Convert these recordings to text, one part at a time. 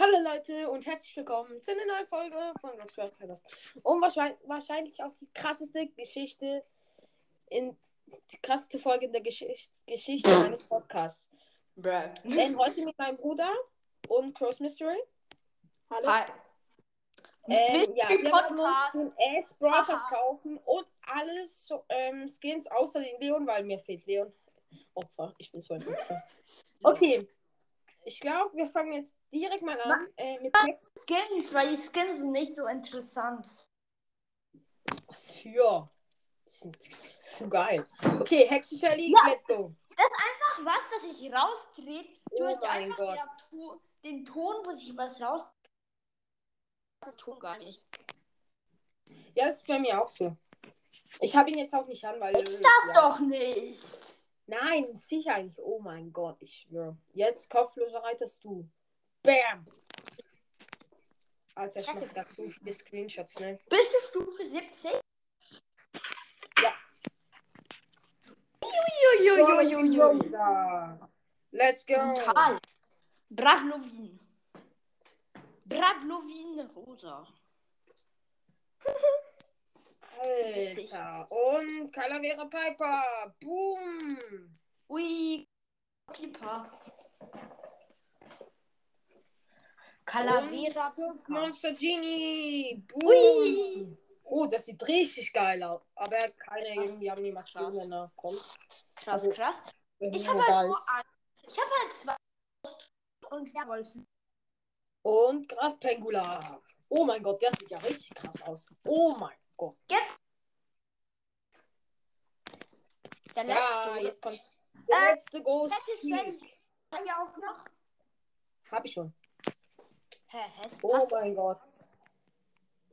Hallo Leute und herzlich willkommen zu einer neuen Folge von Rock's World Podcast. Und wahrscheinlich, auch die krasseste Geschichte in die krasseste Folge in der Geschichte, Geschichte meines Podcasts. Bruh. Ähm, heute mit meinem Bruder und Cross Mystery. Hallo. Hi. Ähm, ja, wir uns Podcast. den S Brawl Pass Aha. kaufen und alles so, ähm, Skins außer den Leon, weil mir fehlt Leon. Opfer. Ich bin so ein Opfer. Okay. Ich glaube, wir fangen jetzt direkt mal an äh, mit Text. Skins, weil die Skins sind nicht so interessant. Was für? Die sind, zu geil. Okay, Hexe Shelly, let's go. Ach was, dass ich rausdrehe. Du Oh hast mein einfach Gott. der den Ton, wo sich was raus. Das Ton gar nicht. Ja, das ist bei mir auch so. Ich habe ihn jetzt auch nicht an, weil. Ist das ja. doch nicht. Nein, sicher nicht. Oh mein Gott, ich schwöre. Jetzt kopflose reitest du. Bam! Alter, ich mach dazu viele Screenshots, ne? Bist du Stufe 70? Ja. Uiuiuiuiui. Rosa. Let's go. Brutal. Bravlovin. Bravlovin Rosa. Alter. Und Calavera Piper. Boom. Ui. Und Calavera Pipa. Monster Genie. Boom. Ui. Oh, das sieht richtig geil aus. Aber keine irgendwie Animation, krass. wenn er kommt. Krass, Also, krass. Ich habe halt nur ein. Ich habe halt zwei. Und der Wolfen. Und Graf Pengula. Oh mein Gott, der sieht ja richtig krass aus. Oh mein Gott. Jetzt. Der Ja, letzte. jetzt kommt der Äh, letzte Shelly. Ja, auch noch. Hab ich schon. Hä? Oh mein Gott.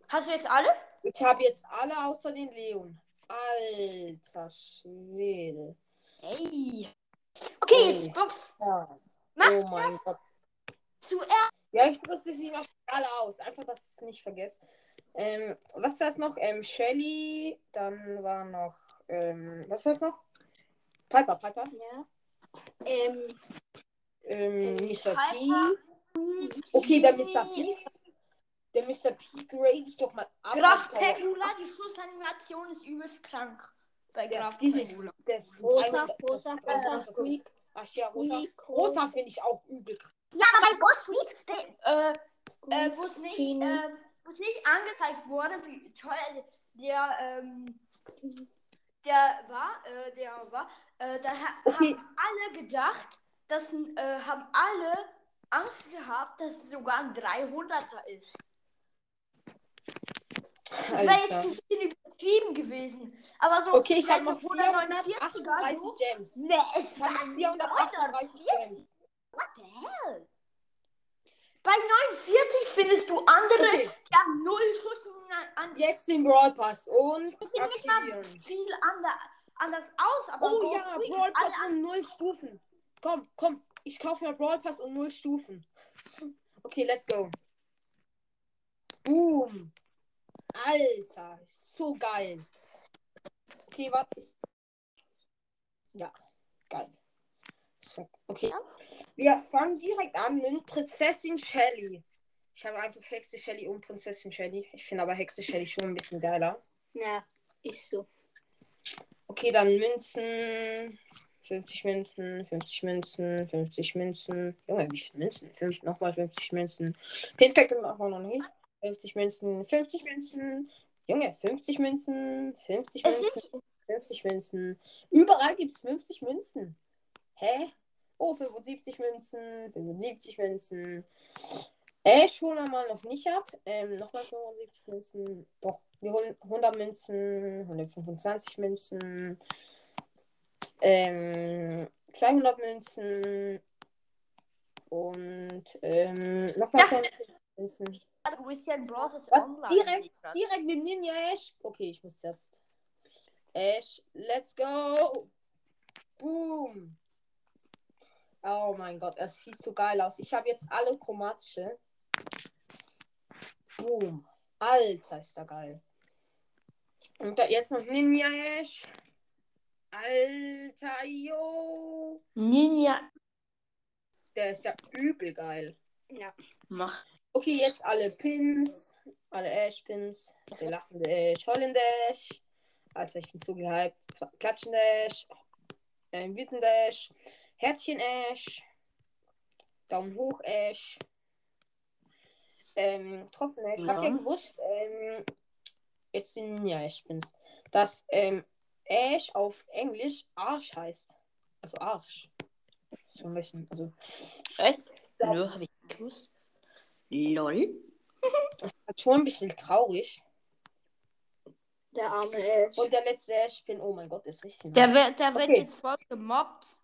hast du jetzt alle? Ich habe jetzt alle außer den Leon. Alter Schwede. Ey. Okay, jetzt Box. Ja. Mach Oh mein Gott. zuerst. Ja, ich rüste sie noch alle aus. Einfach, dass ich es nicht vergesse. Ähm, was war es noch? Ähm, Shelly. Dann war noch. Ähm, was war es noch? Piper, Piper. Ja. Ähm, ähm, Ähm, Mr. P. Piper. Okay, der Mr. P. Der Mr. P grade ich doch mal ab. Graf Pegula, die Schlussanimation ist übelst krank. Bei Der Graf. Pegula. Rosa, 100 rosa, rosa, Squeak. Ach ja, rosa. Squeak, Rosa finde ich auch übel krass. Ja, aber bei Ghost Week, äh, äh, wo es nicht, äh, es nicht angezeigt wurde, wie toll der, ähm, der war, äh, der war, äh, da ha Okay. haben alle gedacht, dass, äh, haben alle Angst gehabt, dass es sogar ein 300er ist. Das wäre jetzt ein bisschen übertrieben gewesen. Aber so, Okay, ich habe noch du, 149er 438 so? Gems. Nee, es noch 438 Gems. What the hell? Bei 49 findest du andere, Okay, die haben null Schuss an. jetzt den Brawl Pass und sieht nicht mal viel ander, anders aus, aber Oh ja, Brawl Pass und null Stufen. Komm, komm, ich kaufe mir Brawl Pass und null Stufen. Okay, let's go. Boom. Alter, so geil. Okay, warte. Ja, geil. Okay. Wir fangen direkt an mit Prinzessin Shelly. Ich habe einfach Hexe Shelly und Prinzessin Shelly. Ich finde aber Hexe Shelly schon ein bisschen geiler. Ja, ist so. Okay, dann Münzen. 50 Münzen, 50 Münzen, 50 Münzen. Junge, wie viele Münzen? Fünf, nochmal 50 Münzen. Pinpack machen wir noch nicht. 50 Münzen, 50 Münzen. Junge, 50 Münzen, 50 Es Münzen, ist 50 Münzen. Überall gibt es 50 Münzen. Hä? Oh, 75 Münzen, 75 Münzen. Ash holen wir mal noch nicht ab. Ähm, nochmal 75 Münzen. Doch, wir holen 100 Münzen, 125 Münzen. Ähm, 200 Münzen. Und ähm, nochmal Ja. 250 Münzen. ja in Bros. ist Was? online. Direkt, direkt mit Ninja Ash. Okay, ich muss erst. Ash, let's go. Boom. Oh mein Gott, es sieht so geil aus. Ich habe jetzt alle chromatische. Boom. Alter, ist da geil. Und da jetzt noch Ninja Ash. Alter, yo. Ninja. Der ist ja übel geil. Ja. Mach. Okay, jetzt alle Pins. Alle Ash-Pins. Der lachende Ash, heulende Ash. Also ich bin so gehypt. Zwei- Klatschende Ash. Ähm, wütende Ash. Herzchen Ash. Daumen hoch Ash. Ähm, Tropfen Ash. Habt ihr Ja. gewusst, ähm, jetzt sind ja Ash-Pins, dass ähm, Ash auf Englisch Arsch heißt. Also Arsch. So ein bisschen, also Echt? Ja. Nö, hab ich gewusst. Lol. halt schon ein bisschen traurig. Der arme Ash. Und der letzte Ash-Pin, oh mein Gott, ist richtig. Der wird, der wird Okay. jetzt voll gemobbt.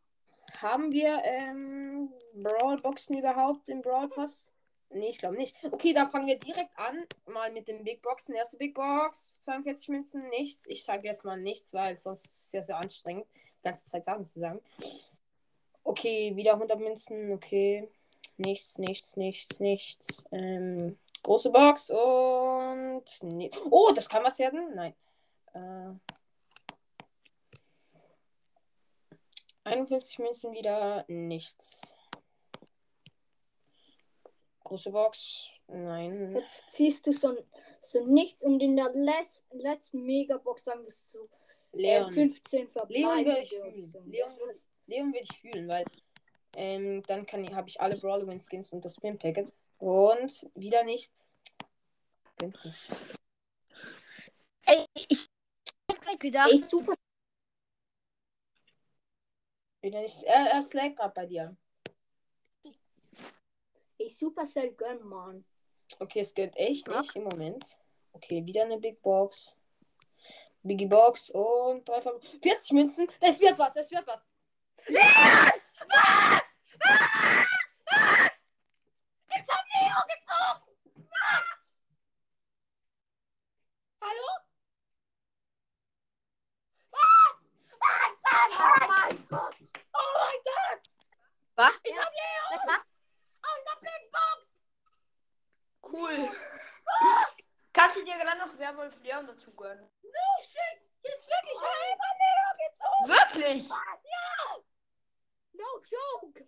Haben wir ähm, Brawl-Boxen überhaupt im Brawl Pass? Nee, ich glaube nicht. Okay, dann fangen wir direkt an. Mal mit den Big Boxen. Erste Big Box, 42 Münzen, nichts. Ich sage jetzt mal nichts, weil sonst ist es sehr, sehr anstrengend, die ganze Zeit Sachen zu sagen. Okay, wieder 100 Münzen, okay. Nichts, nichts, nichts, nichts. Ähm, große Box und. Nee. Oh, das kann was werden? Nein. Äh, 51 Münzen wieder nichts. Große Box. Nein. Jetzt ziehst du so, so nichts und in der les letzten Megabox sagen wir so äh, Leon. 15 verbleibende. Leon würde ich fühlen. so. Leon würde Leon würd ich fühlen, weil ähm, dann habe ich alle Brawler Win Skins und das Spin Packet. Und wieder nichts. Ey, ich hab mir gedacht. Ey, super. Wieder nichts. Er, er slackt gerade bei dir. Ey, Supercell gönn, Mann. Okay, es gönnt echt nicht im Moment. Okay, wieder eine Big Box. Biggie Box und drei Ver 40 Münzen. Das wird was, das wird was. Ich hab Leo gezogen! Hallo? Oh mein Gott! Oh mein Gott! Was? Ich hab Leo! Das war Aus der Big Box! cool. Kannst du dir dann noch Werwolf Leon dazu gönnen? Oh shit! Jetzt wirklich einfach Leo gezogen! Wirklich? No joke.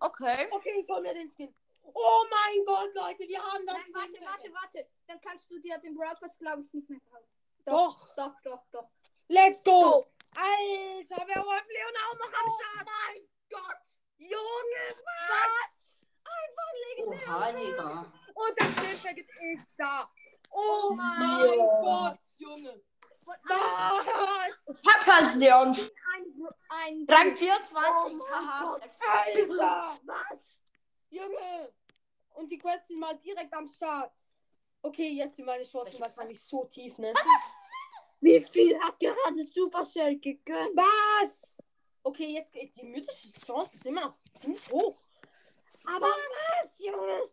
Okay. Okay, ich hol mir den Skin. Oh mein Gott, Leute, wir haben das. Nein, warte, warte, warte. Dann kannst du dir den Pass, glaube ich, nicht mehr kaufen. Doch. Doch, doch, doch. Let's go! Go. Alter, wer Wolf Leon auch noch am Start? mein Gott. Junge, was? Einfach legendär. Oha, Digga. Und das Spielpacket ist da. Oh mein Ja. Gott, Junge. Was? Papas Leon. ein, ein Rang 24. Oh mein Haha. Alter. Was? Junge. Und die Quests sind mal direkt am Start. Okay, jetzt sind meine Chancen wahrscheinlich so tief, ne? Wie viel hat gerade Supercell gegönnt? Was? Okay, jetzt geht die mythische Chance ist immer noch ziemlich hoch. Aber was, Junge?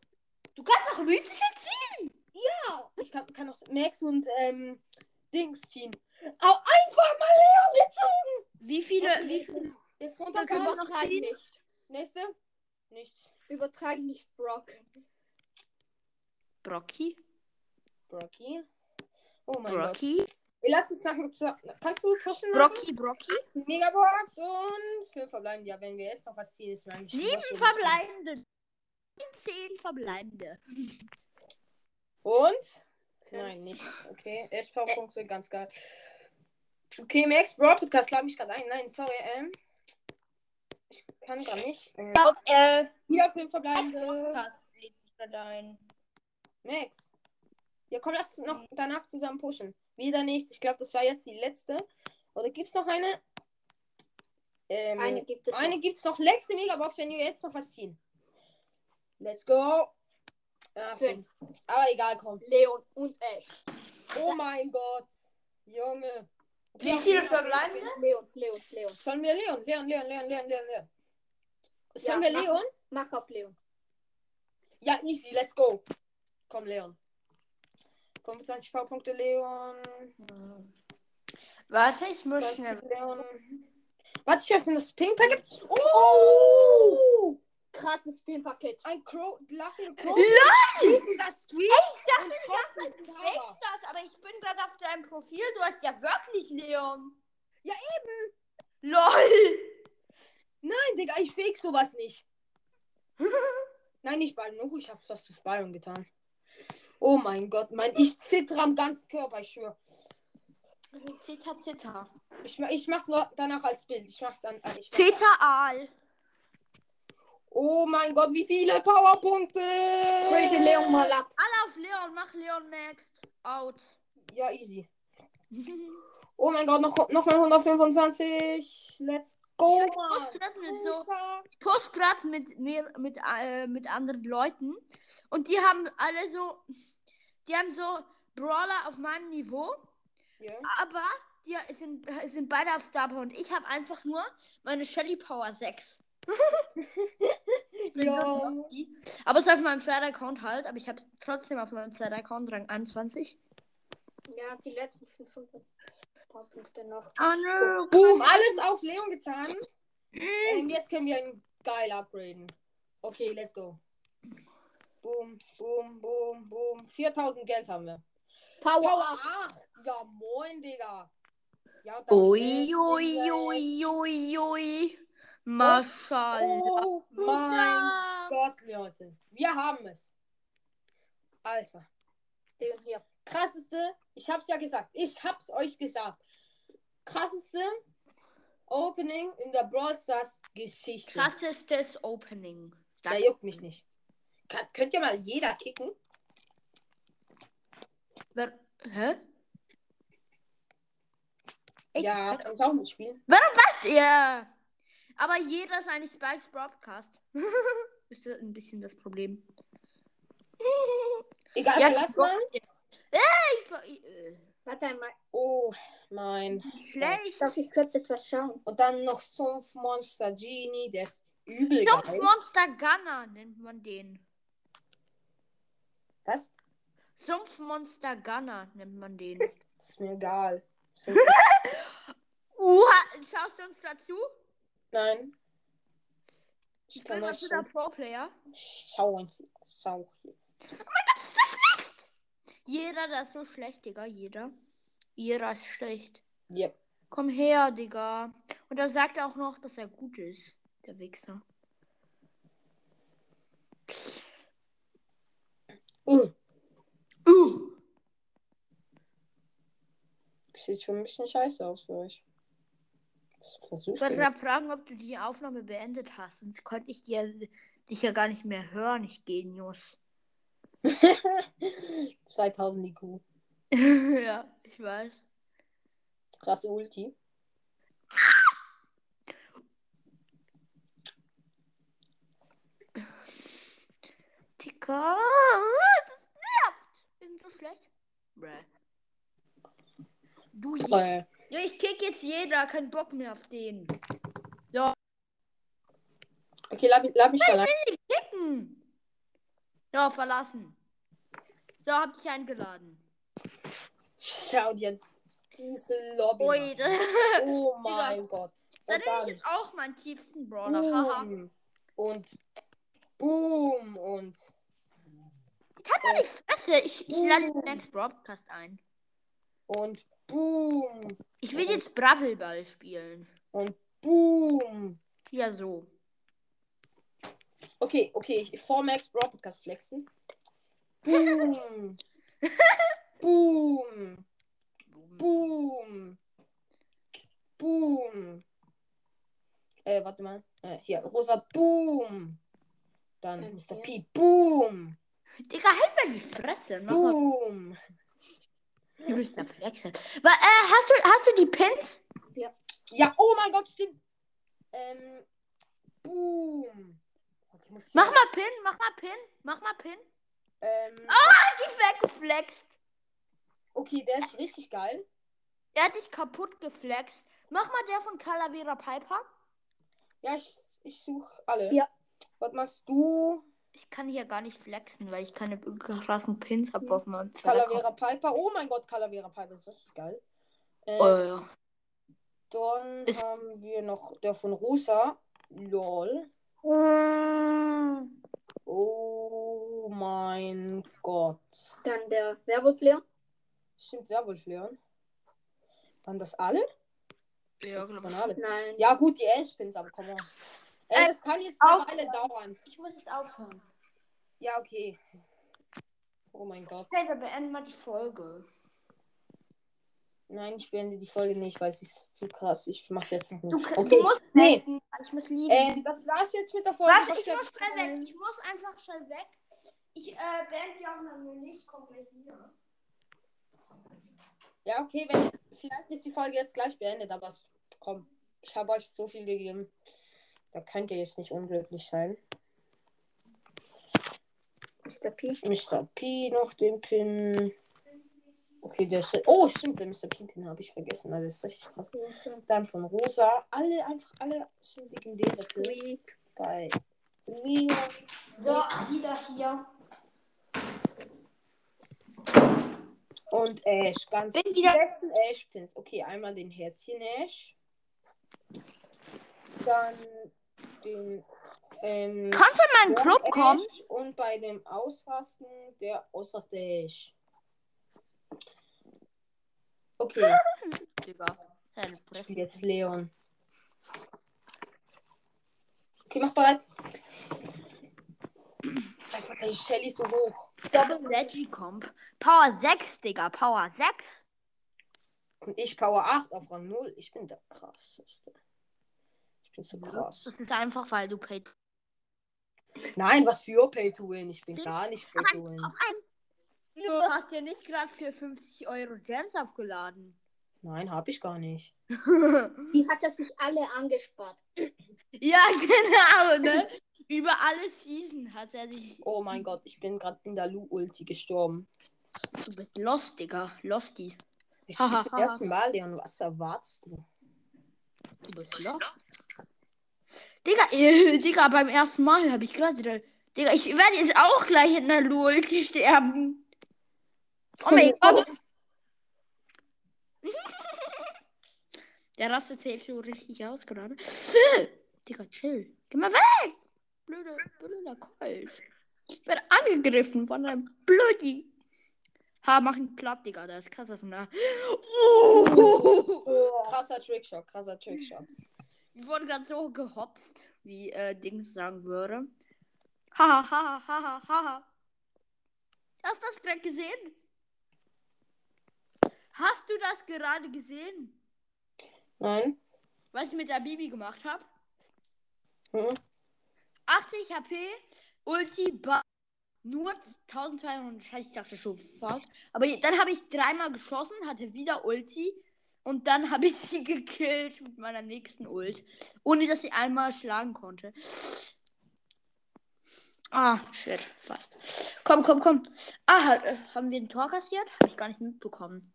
Du kannst doch mythische ziehen. Ja. Ich kann, kann auch Max und ähm, Dings ziehen. Au, einfach mal Leon gezogen. Wie viele, Okay. wie viele? Jetzt Dann runter können wir noch Übertreib ziehen. nicht. Nächste. Nichts. Übertreib nicht, Brock. Brocky. Brocky. Oh mein Gott. Brocky. Wir lassen es nach. Kannst du pushen? Brocky, Brocky. Megabox und fünf verbleiben. Ja, wenn wir jetzt noch was ziehen, ist mir eigentlich Sieben verbleibende. Zehn verbleibende. Und? Nein, nichts. Okay, Eschpowerpunkte, ganz geil. Okay, Max Bro Podcast lade mich gerade ein. Nein, sorry, ähm. Ich kann gar nicht. Ähm, Ja, äh, wieder fünf verbleibende. Podcast lädt mich gerade ein. Max. Ja, komm, lass uns noch danach zusammen pushen. Wieder nichts. Ich glaube, das war jetzt die letzte. Oder gibt's noch eine? Ähm, Eine gibt es Eine noch. gibt's noch. Letzte Megabox, wenn wir jetzt noch was ziehen. Let's go. Ah, Fünf. fünf. Aber egal, komm. Leon und Ash. Oh mein Gott. Junge. Wie viele verbleiben? Leon, Leon, Leon. Sollen wir Leon? Leon, Leon, Leon, Leon, Leon, Leon. Sollen Ja, wir mach. Leon? Mach auf Leon. Ja, easy, let's go. Komm, Leon. 25 Powerpunkte Leon. Warte, ich muss 20 schnell. Leon. Warte, ich öffne das Pink Packet. Oh! Krasses Spin-Paket. Ein Crow, lachende Crow. Nein! Das Squeak. Ich dachte, Du fakest das, aber ich bin gerade auf deinem Profil. Du hast ja wirklich Leon. Ja, eben. LOL. Nein, Digga, ich fake sowas nicht. Nein, nicht bei Nuhu, ich hab's fast auf Bayern getan. Oh mein Gott, mein ich zittere am ganzen Körper, ich schwöre. Zeta, Zeta. Ich, ich mach's danach als Bild. Ich mach's dann. äh, Ich mach's Zeta Aal. Oh mein Gott, wie viele Powerpunkte! Trade Leon mal ab. Alle auf Leon, mach Leon next. Out. Ja, easy. Oh mein Gott, noch, noch mal 125. Let's go, Ich muss gerade mit so post mit mir mit äh, mit anderen Leuten und die haben alle so die haben so Brawler auf meinem Niveau, Ja. aber die sind sind beide auf Star Power und ich habe einfach nur meine Shelly Power 6. So. Aber es ist auf meinem zweiten Account halt, aber ich habe trotzdem auf meinem zweiten Account Rang 21. Ja, die letzten 500 paar Punkte noch. Oh. Boom, alles auf Leon getan. Ähm, jetzt können wir ihn geil upgraden. Okay, let's go. Boom, boom, boom, boom. 4000 Geld haben wir. Power, Power up. 8. Ja, moin, Digga. Ja, und Ui, ui, ui, ui, ui. Maschallah. Oh mein Gott, Leute. Wir haben es. Alter. Den hier. Krasseste, ich hab's ja gesagt. Ich hab's euch gesagt. Krasseste Opening in der Brawl Stars Geschichte. Krassestes Opening. Der juckt mich nicht. Kann, könnt ihr mal jeder kicken? Wer, hä? Ich- ja, kann ich auch mitspielen. Ja. Aber jeder ist eigentlich Spikes Broadcast. ist das ein bisschen das Problem. Egal, Ja, Bock- mal. Ich, äh, Warte einmal. Oh, mein. schlecht. Darf ich kurz etwas schauen? Und dann noch Sumpf Monster Genie, der ist übel geil. Monster Gunner nennt man den. Was? Sumpfmonster Gunner nennt man den. Ist mir egal. Sumpf Uha, schaust du uns dazu? Nein. Ich Ich kann mal der schon. Pro-Player. Schau uns. Schau jetzt. Jeder, der ist so schlecht, Digga. Jeder. Jeder ist schlecht. Yep. Komm her, Digga. Und er sagt auch noch, dass er gut ist. Der Wichser. Uh, Uh. sieht schon ein bisschen scheiße aus für euch. Ich wollte gerade fragen, ob du die Aufnahme beendet hast. Sonst konnte ich dir, dich ja gar nicht mehr hören, ich Genius. 2000 IQ. ja, ich weiß. Krasse Ulti. Digga, das nervt. Wir sind so schlecht. Bräh. Du, Äh, ja, ich kick jetzt jeder. Kein Bock mehr auf den. okay, lad, mich- lad mich da rein. Kicken. Ja, verlassen. So, hab dich eingeladen. Schau dir diese Lobby Ui, Oh mein. Gott. dann Und nehme ich jetzt auch meinen tiefsten Brawler. Boom. Und Boom. Und Die Fresse, ich, ich lade den. Next Broadcast ein. und Boom. Ich will jetzt Bravelball spielen. Und Boom. Ja, so. Okay, okay, ich vor Max Broadcast flexen. Boom. Boom. Boom. Boom. Äh, warte mal. Äh, hier, rosa Boom. Dann Mr. P. Boom. Digga, halt mal die Fresse. Mach mal, Boom. du bist der Flexer. Aber, äh, hast du, hast du die Pins? Ja, oh mein Gott, stimmt. Ähm, Boom. Mach mal Pin, mach mal Pin, mach mal Pin. Ähm, Die weggeflext. okay, der ist richtig geil. Er hat dich kaputt geflext. Mach mal der von Calavera Piper. Ja, ich, ich suche alle. Ja. Was machst du? Ich kann hier gar nicht flexen, weil ich keine krassen Pins habe auf meinem Calavera Piper. Oh mein Gott, Calavera Piper ist richtig geil. Äh, Oh, ja. Dann Ist- haben wir noch der von Rosa. Lol. Oh mein Gott. Dann der Werwolf Leon. Stimmt, Werwolf Leon. Waren das alle? Ja, glaub Waren alle. Nein. Ja, gut, die Elspins, aber komm on. Ey, Äh, das kann jetzt eine auf- Weile dauern. Ich muss jetzt aufhören. Ja, okay. Oh mein Gott. Okay, dann beenden wir die Folge. Nein, ich beende die Folge nicht, weil es ist zu krass. Ich mache jetzt noch Du, nicht. k- Okay. du musst Nee. beenden. Ich muss lieben. Ähm, das war's jetzt mit der Folge. Warte, ich hoffe, muss schnell weg. Ich muss einfach schnell weg. Ich äh, beende die Aufnahme nicht. Ich komme gleich wieder. Ja, okay, wenn, vielleicht ist die Folge jetzt gleich beendet, aber komm, ich habe euch so viel gegeben. Da könnt ihr jetzt nicht unglücklich sein. Mr. P. Mr. P noch den Pin. Okay, der ist. Oh, stimmt, den Mr. P-Pin habe ich vergessen. Also, Das ist richtig krass. Dann von Rosa. Alle, einfach alle sind legendäre Pins. Bei Leon. So, wieder hier. Und Ash. Ganz Bin die wieder- besten Ash-Pins. Okay, einmal den Herzchen-Ash. Dann den. Ähm, Kannst du in meinen Club kommen? Ash Und bei dem Ausrasten der Ausraster-Ash. Okay, Digga. Jetzt Leon. Okay, mach bereit. Einfach die Shelly so hoch. Double Leggy Comp. Power 6, Digga. Power 6. Und ich Power 8 auf Rang 0. Ich bin der krasseste. Bin so krass. Das ist einfach, weil du paid. Nein, was für Pay to Win. Ich bin gar nicht Pay to Win. Auf. Du hast ja nicht gerade für 50 Euro Gems aufgeladen. Nein, hab ich gar nicht. Die hat er sich alle angespart. ja, genau, ne? Über alle Season hat er sich. Oh mein Gott, ich bin gerade in der Lu-Ulti gestorben. Du bist lost, Digga. Losty. Ich bin zum ha, ersten Mal, Leon. Was erwartest du? Bist lost. Digga, äh, Digga, beim ersten Mal habe ich gerade. Digga, ich werde jetzt auch gleich in der Lulti sterben. Oh mein Gott. Der rastet safe so richtig aus gerade. Digga, chill. Geh mal weg! Blöde, blöder Colt. Ich werde angegriffen von einem Blödi. Ha, mach ihn platt, Digga. Da ist krasser von da. Oh. Krasser Trickshot, krasser Trickshot. Ich wurde gerade so gehopst, wie äh, Dings sagen würde. Haha, haha, haha, haha. Hast du das gerade gesehen? Hast du das gerade gesehen? Nein? Was ich mit der Bibi gemacht habe? Hm? 80 HP, Ulti, ba nur 1200 Scheiß, ich dachte schon fast. Aber dann habe ich dreimal geschossen, hatte wieder Ulti und dann habe ich sie gekillt mit meiner nächsten Ult, ohne dass sie einmal schlagen konnte. Ah, shit, fast. Komm, komm, komm. Ah, äh, haben wir ein Tor kassiert? Habe ich gar nicht mitbekommen.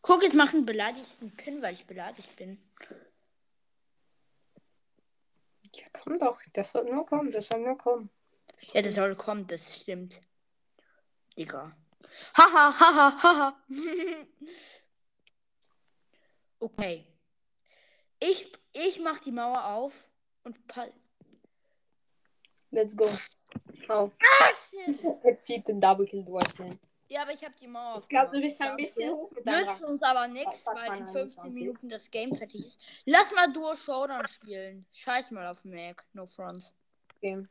Guck, jetzt machen beleidigsten Pin, weil ich beleidigt bin. Ja, komm doch. Das soll nur kommen, das soll nur kommen. Ja, das soll kommen, das stimmt. Digga. Haha, haha, haha. okay. Ich, ich mach die Mauer auf und pa Let's go. Schau. Jetzt sieht den Double Kill Dwight schnell. Ja, aber ich hab die Mauer Ich glaube, du aufgemacht. bist ein bisschen hoch Nützt uns aber nichts, weil in 21. 15 Minuten das Game fertig ist. Lass mal Duo Showdown spielen. Scheiß mal auf Mac. No front. Okay.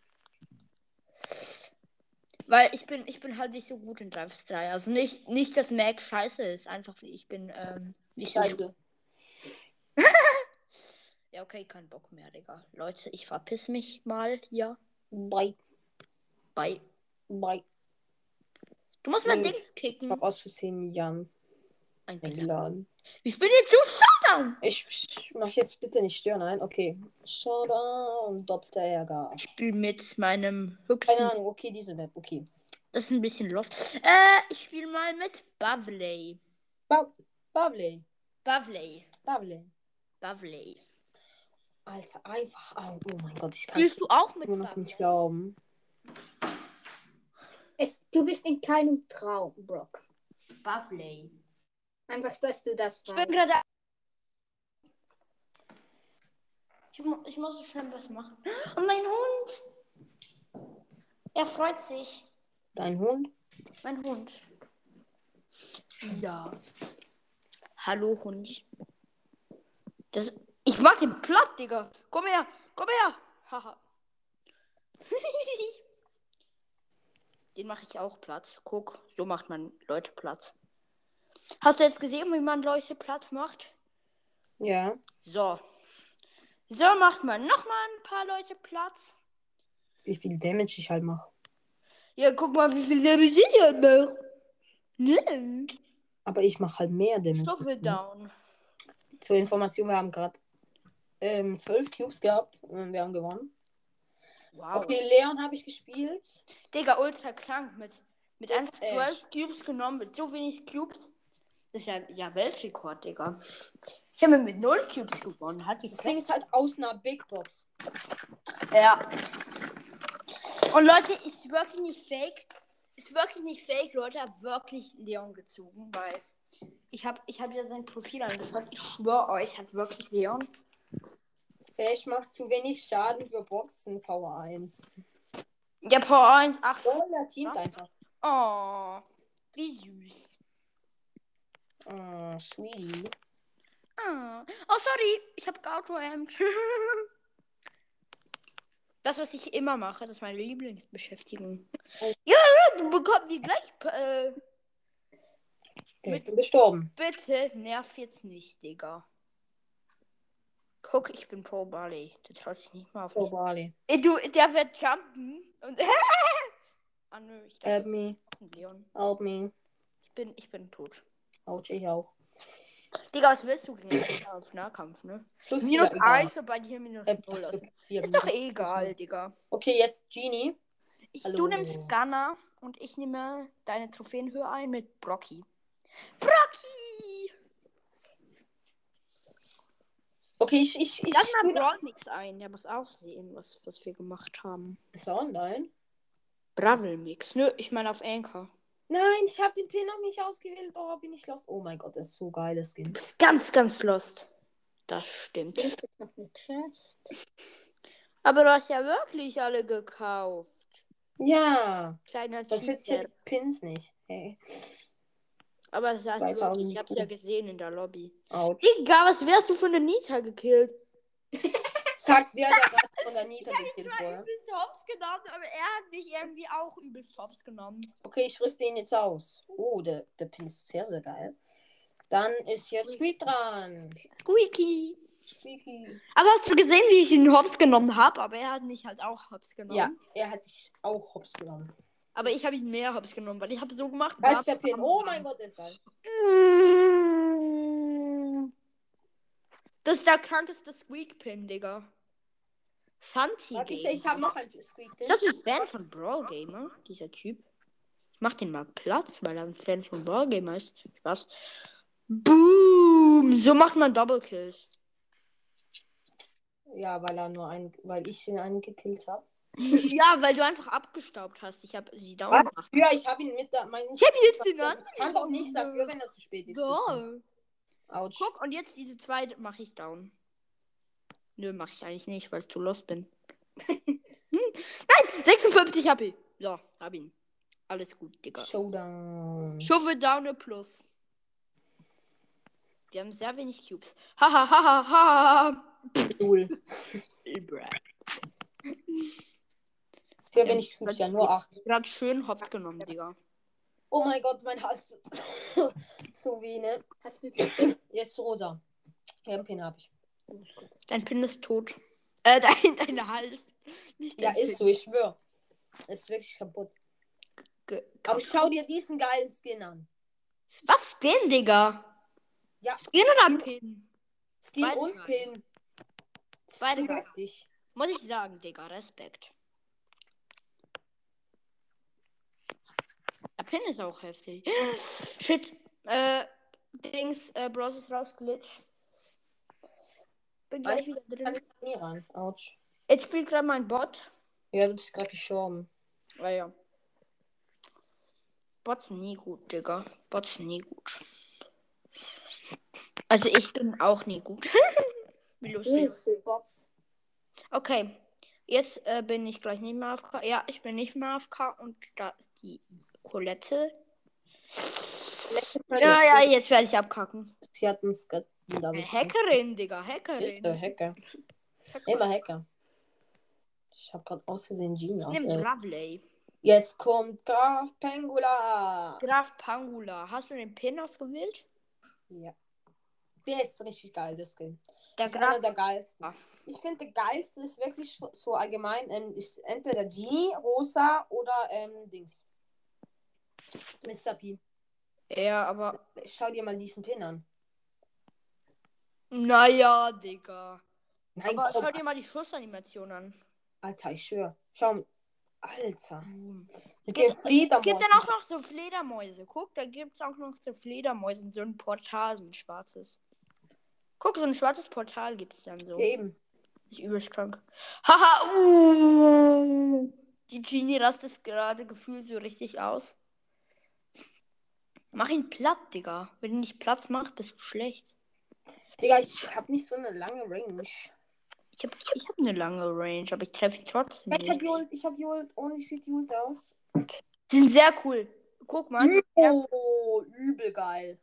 Weil ich bin, ich bin halt nicht so gut in 3 vs 3. Also nicht, nicht, dass Mac scheiße ist. Einfach wie ich bin ähm, nicht. Scheiße. Ja, okay, kein Bock mehr, Digga. Leute, ich verpiss mich mal hier Bye. bei. Bye. Du musst mal Hm. Dings Ich kicken. hab aus Versehen Jan Eingeladen. Ich bin jetzt so Showdown. Ich, ich mach jetzt bitte nicht stören, nein? Okay. Showdown, doppelter Ärger. Ich spiele mit meinem Keine höchsten. Ahnung, okay, diese Map, okay. Das ist ein bisschen lost. Äh, ich spiele mal mit Bavley. Ba. Bavley. Bable. Bavley. Alter, einfach. Oh, mein Gott, ich kann es immer noch Bavley? nicht glauben. Es, du bist in keinem Traum, Brock. Bavley. Einfach, dass du das Ich bin weißt. gerade. Ich, mu ich muss schnell was machen. Und mein Hund. Er freut sich. Dein Hund? Mein Hund. Ja. Hallo, Hund. Das, ich mach den platt, Digga. Komm her, komm her. Haha. Den mache ich auch platt. Guck, so macht man Leute platt. Hast du jetzt gesehen, wie man Leute platt macht? Ja. So. So macht man nochmal ein paar Leute Platz. Wie viel Damage ich halt mache. Ja, guck mal, wie viel Damage ich halt mache. Ne? Aber ich mache halt mehr Damage. Viel down. Zur Information, wir haben gerade ähm, 12 Cubes gehabt und wir haben gewonnen. Wow. Okay, Leon habe ich gespielt. Digga, ultra krank mit, mit Jetzt 1 12 Cubes genommen, mit so wenig Cubes. Das ist ja, ja Weltrekord, Digga. Ich habe mit 0 Cubes gewonnen. Hat Das Ding ist halt aus einer Big Box. Ja. Und Leute, ist wirklich nicht fake. Ist wirklich nicht fake, Leute. Hab wirklich Leon gezogen, weil ich habe ich hab ja sein Profil angeschaut. Ich schwöre euch, hat wirklich Leon. Ich mache zu wenig Schaden für Boxen Power 1. Ja, Power 1, ach. Oh, der teamt einfach. Oh, wie süß. Oh, sweetie. Ah. Oh, sorry. Ich habe geauto-aimed. Das, was ich immer mache, das ist meine Lieblingsbeschäftigung. Oh. Ja, du bekommst die gleich. Äh, ich bin gestorben. bitte nerv jetzt nicht, Digga. Guck, ich bin Pro Barley. Du traust dich nicht mal auf Oh, mich. Barley. Äh, Du, der wird jumpen und. ah, nö, ich Help me. Leon. Help me. Ich bin, ich bin tot. Ouch, ich auch. Digga, was willst du gegen auf Nahkampf, ne? Plus Minus ja, egal. 1 und bei dir minus Äh, 0. was Also, für vier ist doch egal, Digga. Okay, jetzt Genie. Ich, Hallo. du nimmst Gunner und ich nehme deine Trophäenhöhe ein mit Brocky. Brocky! Okay, ich, ich, ich. Lass mal nichts ein. Der muss auch sehen, was, was wir gemacht haben. Ist er online? Bravel Mix. Nö, ich meine auf Anchor. Nein, ich habe den Pin noch nicht ausgewählt. Oh, bin ich lost. Oh mein Gott, das ist so geil, das Skin. Du bist ganz, ganz lost. Das stimmt. Chest? Aber du hast ja wirklich alle gekauft. Ja, Kleiner das jetzt ja Cheater. die Pins nicht. Hey. Aber du 2000 wirklich. Ich hab's ja gesehen in der Lobby. Autsch. Digga, was wärst du für eine Nita gekillt? Sagt der, der gerade von der Nita gekillt zwar wurde. übelst hops genommen, aber er hat mich irgendwie auch übelst hops genommen. Okay, ich rüste ihn jetzt aus. Oh, der, der Pin ist sehr, sehr geil. Dann ist jetzt Squeak dran. Squeaky. Squeaky. Aber hast du gesehen, wie ich ihn hops genommen habe? Aber er hat mich halt auch hops genommen. Ja, er hat dich auch hops genommen. Aber ich habe ihn mehr hops genommen, weil ich habe so gemacht. Da ist der Pin. Oh mein Gott, ist geil. Das ist der krankeste Squeak-Pin, Digga. Santi. Warte, ich, ich habe noch ein Squeak Pin. Ist das ein Fan von Brawl Gamer, dieser Typ? Ich mach den mal Platz, weil er ein Fan von Brawl Gamer ist. Spaß. Boom! So macht man Double Kills. Ja, weil er nur ein, weil ich den einen gekillt habe. ja, weil du einfach abgestaubt hast. Ich habe sie down Was? gemacht. Ja, ich habe ihn mit der. Mein, Ich habe jetzt den anderen. Ich kann doch nichts dafür, wenn er zu spät ist. So. Autsch. Guck, und jetzt diese zwei mache ich down. Nö, mache ich eigentlich nicht, weil ich zu lost bin. hm? Nein, 56 HP. So, hab ihn. Alles gut, Digga. Showdown. Schufe down a plus. Wir haben sehr wenig Cubes. Haha, haha, haha. Cool. Für wenn ich Cubes, ja nur acht. Gerade schön hops genommen, Digga. Oh mein Gott, mein Hals sitzt. so wie, ne? Hast du Jetzt rosa. Ja, einen Pin habe ich. Dein Pin ist tot. Äh, dein, dein Hals. Nicht Ja, dein ist so, ich schwör. Ist wirklich kaputt. Ge- Aber schau dir diesen geilen Skin an. Was Skin, Digga? Ja. Skin oder Pin? Skin Beide und. Pin. Beide So geil. heftig. Muss ich sagen, Digga, Respekt. Der Pin ist auch heftig. Shit. Äh, Dings, äh, Bros ist rausglitscht. Bin gleich wieder Kann drin. ich nie ran. Autsch. Jetzt spielt gerade mein Bot. Ja, du bist gerade gestorben. Ah ja. Bots nie gut, Digga. Bots nie gut. Also ich bin auch nie gut. Wie lustig. Bots? Okay. Jetzt äh, bin ich gleich nicht mehr AFK. Ja, ich bin nicht mehr AFK und da ist die Colette. Ja, ja, jetzt werde ich abkacken. Sie hat gerade wieder. Äh, Hackerin, Digga, Ist der Hackerin. Hacker. Immer Hacker. Ich habe gerade aus Versehen Genie Ich nehme. Bravley. Jetzt kommt Graf Pengula. Graf Pangula. Hast du den Pin ausgewählt? Ja. Der ist richtig geil, das Skin. Der Das ist einer Graf. der geilsten. Ah. Ich finde, der geilste ist wirklich so- allgemein, ähm, ist entweder G, Rosa oder ähm, Dings. Mr. P. Ja, aber. Schau dir mal diesen Pin an. Naja, Digga. Nein, aber komm, schau dir mal die Schussanimation an. Alter, ich schwör. Schau, Alter. Mit gibt, es gibt dann auch noch so Fledermäuse. Guck, da gibt es auch noch so Fledermäuse. So ein Portal, so ein schwarzes. Guck, so ein schwarzes Portal gibt es dann so. Eben. Ist übelst krank. Haha, uh. Die Genie rastet gerade gefühlt so richtig aus. Mach ihn platt, Digga. Wenn du nicht Platz machst, bist du schlecht. Digga, ich hab nicht so eine lange Range. Ich hab, ich hab eine lange Range, aber ich treffe ihn trotzdem Ich hab nicht. Jult, ich hab Jult. Und ich sieht Jult aus. Die sind sehr cool. Guck mal. Oh, übel geil.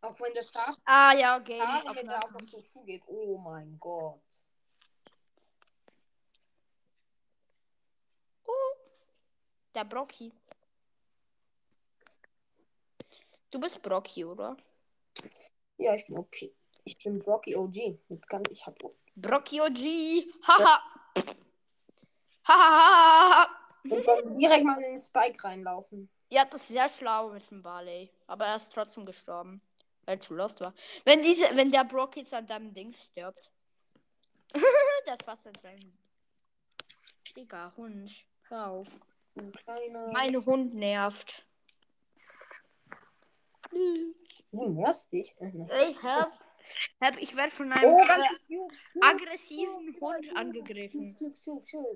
Auch wenn der Schaf Ah ja, okay. Auf wenn der auch noch so zugeht. Oh mein Gott. Der Brocky. Du bist Brocky, oder? Ja, ich bin OP. Ich bin Brocky OG. Mit ganz, ich hab Brocky OG. Haha. Haha. Und dann direkt mal in den Spike reinlaufen. Ja, das ist sehr schlau mit dem Barley. Aber er ist trotzdem gestorben. Weil er zu lost war. Wenn diese, wenn der Brock jetzt an deinem Dings stirbt. das war's dann sein. Digga, Hund. Hör auf. Ein kleiner. Mein Hund nervt. Du nervst dich. Ich hab. hab ich werde von einem Oh, äh, aggressiven Hund angegriffen.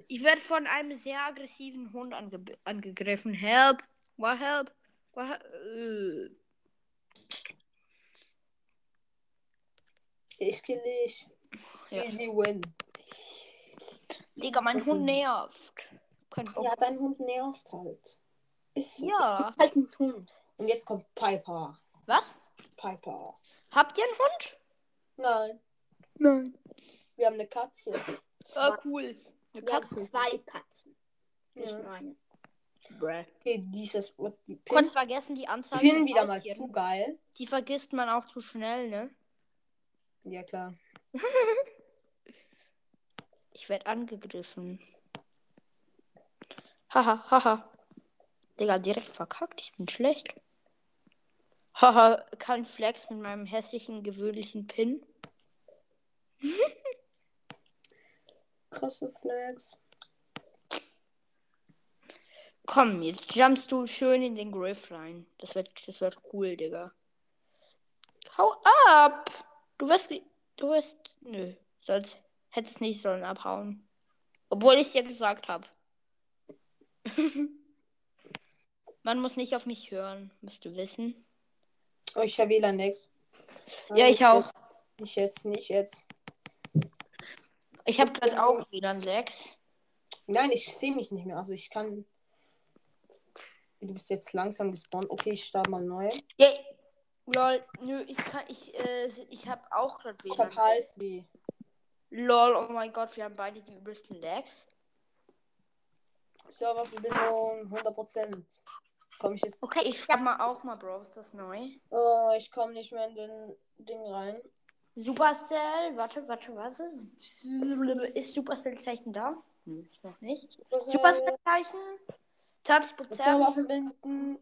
Ich werde von einem sehr aggressiven Hund ange angegriffen. Help! What help? What he äh. Ich kill dich. Ja. Easy win. Digga, mein Hund nervt. Kein Bock. Ja, dein Hund nervt halt. Ist. Ja. Halt ein Hund. Und jetzt kommt Piper. Was? Piper. Habt ihr einen Hund? Nein. Nein. Wir haben eine Katze. Ah, cool. Eine Wir haben Katze. zwei Katzen. Nicht Ja. nur eine. Okay, dieses. Die Kurz Pin, vergessen, die Anzahl. Pin von wieder mal zu geil. Die vergisst man auch zu schnell, ne? Ja, klar. Ich werde angegriffen. Haha, haha. Digga, direkt verkackt. Ich bin schlecht. Haha, kein Flex mit meinem hässlichen, gewöhnlichen Pin. Krasse Flags. Komm, jetzt jumpst du schön in den Griff rein. Das wird, das wird cool, Digga. Hau ab! Du wirst, du wirst, nö, sollst, hättest nicht sollen abhauen. Obwohl ich dir gesagt habe. Man muss nicht auf mich hören, musst du wissen. Oh, ich habe WLAN nix. Ja, ich auch. Nicht jetzt, nicht jetzt. Ich habe gerade auch wieder ein 6. Nein, ich sehe mich nicht mehr. Also ich kann. Du bist jetzt langsam gespawnt. Okay, ich starte mal neu. Ja, lol, nö, ich kann, ich, äh, ich habe auch gerade Ich wieder. habe Halsweh. Lol, oh mein Gott, wir haben beide die übelsten Lags. Serververbindung 100%. Komm ich jetzt. Okay, ich schreib mal auch mal, Bro, ist das neu? Oh, ich komme nicht mehr in den Ding rein. Supercell, warte, warte, was ist? Ist Supercell-Zeichen da? Hm, ist noch nicht. Supercell, Supercell-Zeichen? Tabs verbinden.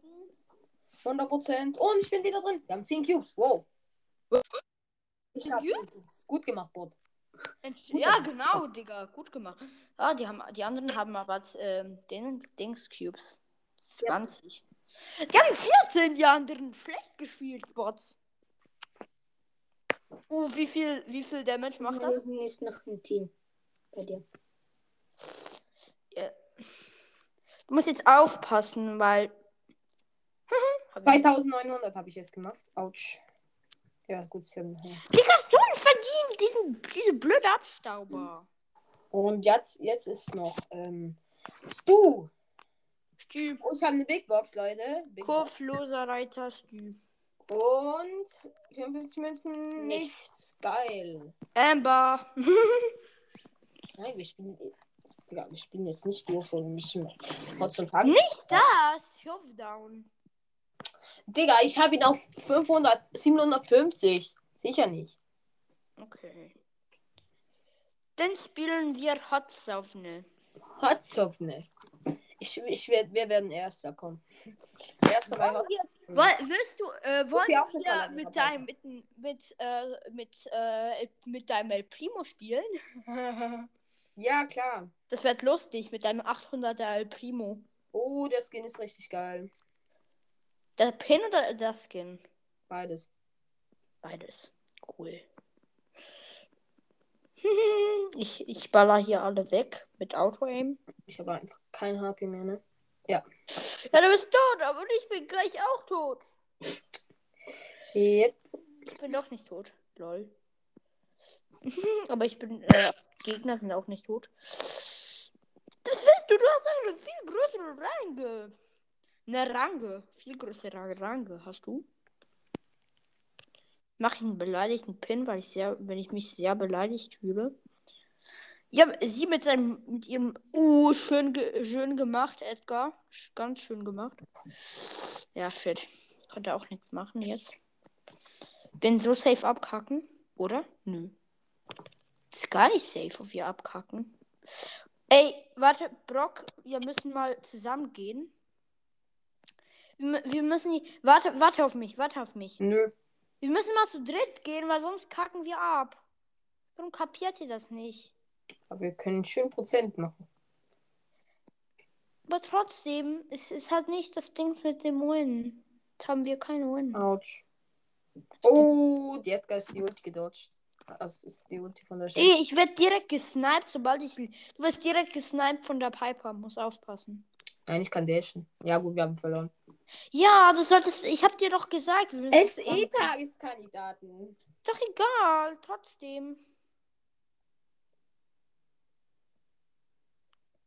100%. Und ich bin wieder drin. Wir haben 10 Cubes. Wow. Ich hab 10 Cubes. Gut gemacht, Bot. Ja, genau, Digga, gut gemacht. Ah, die haben, die anderen haben aber ähm, den Dings Cubes. 20. Die haben 14, die anderen. Schlecht gespielt, Bots. Oh, wie viel, wie viel Damage macht das? Hinten ist noch ein Team bei dir. Ja. Du musst jetzt aufpassen, weil. Hab ich- 2900 habe ich jetzt gemacht. Autsch. Ja, gut. ist ja- Digga, so ein verdient, diesen, diese blöde Abstauber. Und jetzt, jetzt ist noch ähm, Stu. Stü. Oh, ich habe eine Big Box, Leute. Big. Kurfloser Reiter Stü. Und 54 Münzen, nichts. Geil. Amber. Nein, wir spielen. Digga, wir spielen jetzt nicht nur ein bisschen Hotz und Tags. Nicht das! Showdown. Digga, ich habe ihn auf 500, 750. Sicher nicht. Okay. Dann spielen wir Hotsaufne. Hotzovne. Ich, ich werd, wir werden Erster kommen. Erster bei Hot. Woll, willst du, äh, wollen Okay, wir Talente mit dabei. deinem, mit, mit, äh, mit, äh, mit deinem El Primo spielen? Ja, klar. Das wird lustig mit deinem 800er El Primo. Oh, der Skin ist richtig geil. Der Pin oder der Skin? Beides. Beides. Cool. ich, ich baller hier alle weg mit Auto-Aim. Ich habe einfach kein HP mehr, ne? Ja, du bist tot, aber ich bin gleich auch tot. Yep. Ich bin doch nicht tot. Lol. aber ich bin, äh, Gegner sind auch nicht tot. Das willst du, du hast eine viel größere Range. Eine Range. Viel größere Range hast du. Mach ich einen beleidigten Pin, weil ich sehr, wenn ich mich sehr beleidigt fühle. Ja, sie mit seinem, mit ihrem, uh, schön, ge schön gemacht, Edgar. Ganz schön gemacht. Ja, shit. Konnte auch nichts machen jetzt. Bin so safe abkacken, oder? Nö. Ist gar nicht safe, ob wir abkacken. Ey, warte, Brock, wir müssen mal zusammen gehen. Wir, mü- wir müssen. Warte, warte auf mich, warte auf mich. Nö. Wir müssen mal zu dritt gehen, weil sonst kacken wir ab. Warum kapiert ihr das nicht? Aber wir können schön Prozent machen. Aber trotzdem, es ist halt nicht das Ding mit dem Win. Jetzt haben wir keinen Win. Autsch. Oh, die Edgar ist die Ulti gedodged. Also ist die Ulti von der. Ey, ich werde direkt gesniped, sobald ich. Du wirst direkt gesniped von der Piper. Muss aufpassen. Nein, ich kann dashen. Ja, gut, wir haben verloren. Ja, du solltest. Ich hab dir doch gesagt. wir müssen zusammen- Tageskandidaten. Doch egal, trotzdem.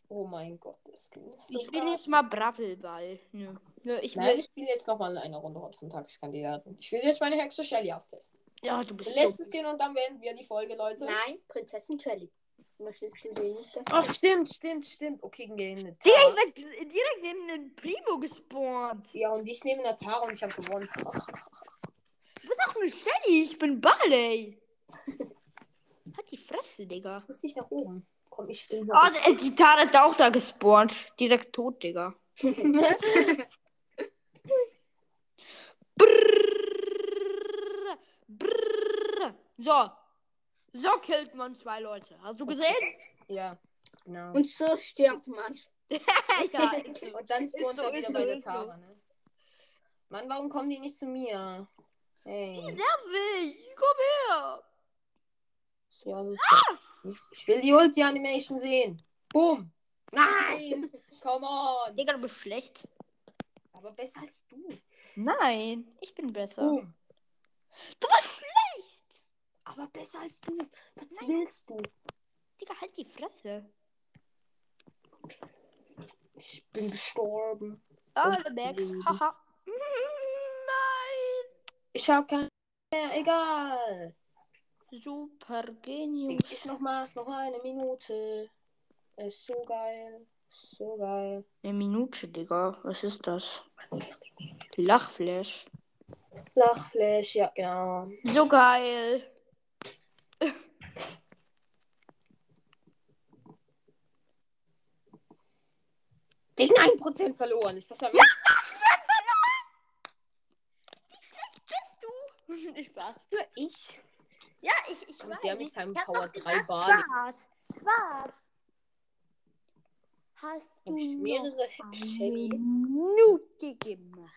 Oh mein Gott, das ist so Ich will jetzt mal Bravelball. Nö. Nö, ich Nein, will. ich spiele jetzt nochmal eine Runde Tageskandidaten. Ich will jetzt meine Hexe Shelly austesten. Ja, du bist. Letztes dumm. Skin und dann beenden wir die Folge, Leute. Nein, Prinzessin Shelly. Möchtest du sehen? Nicht? Ach, stimmt, stimmt, stimmt. Okay, gehen eine Digga, ich werd direkt neben den Primo gespawnt. Ja, und ich nehme eine Tara und ich habe gewonnen. Du bist auch eine Shelly. Ich bin Barley. Hat die Fresse, Digga. Muss ich nach oben? Komm, ich bin Oh, die, die Tara ist auch da gespawnt. Direkt tot, Digga. Brrrr, brrrr. So. So killt man zwei Leute. Hast du gesehen? ja, genau. Und so stirbt man. ja, ist so. Und dann spawnt so, er ist wieder so, bei der ist so. Tara, ne? Mann, warum kommen die nicht zu mir? Hey. Nervig. Komm her. So asozial. Ich will die Ulti-Animation sehen. Boom. Nein. Come on. Digga, du bist schlecht. Aber besser als du. Nein, ich bin besser. Boom. Du bist schlecht. Aber besser als du. Was willst du? Digga, halt die Fresse. Ich bin gestorben. Alle Und Max. Leben. Haha. Mm, Nein. Ich hab mehr. Egal. Super genius. Ich, ich noch mal, noch mal eine Minute. Ist so geil. So geil. Eine Minute, Digga. Was ist das? Lachflash. Lachflash, ja, genau. So geil. Gegen 1% verloren. Ist das ja Ich Spaß. für ich? Ja, ich, ich Und weiß. der mit seinem Power doch 3 gesagt, Barley. Spaß. Spaß. Hast du ich mehrere Shelly? Minute gemacht?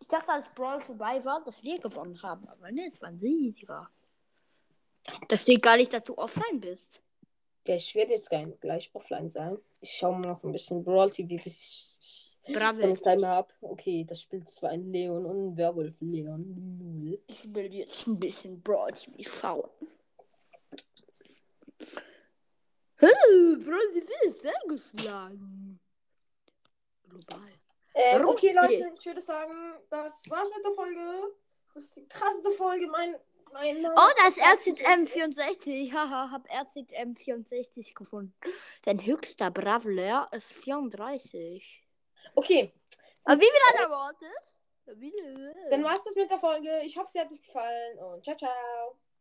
Ich dachte, als Brawl vorbei war, dass wir gewonnen haben. Aber ne, es waren sie, Digga. Das steht gar nicht, dass du offline bist. Ich werde jetzt gleich, gleich offline sein. Ich schaue mir noch ein bisschen Brawl TV, bis ich Bravo. keine Zeit mehr habe. Okay, das spielt zwar ein Leon und ein Werwolf Leon. Null. Ich will jetzt ein bisschen Brawl TV schauen. Hey, Brawl TV ist sehr geschlagen. Global. Ähm, okay, Leute, ich würde sagen, das war's mit der Folge. Das ist die krasseste Folge mein. Oh, da ist RZM64. Haha, hab RZM64 gefunden. Dein höchster Bravler ist 34. Okay, Aber wie viel hat er erwartet? Dann war's das mit der Folge. Ich hoffe, sie hat euch gefallen und ciao, ciao.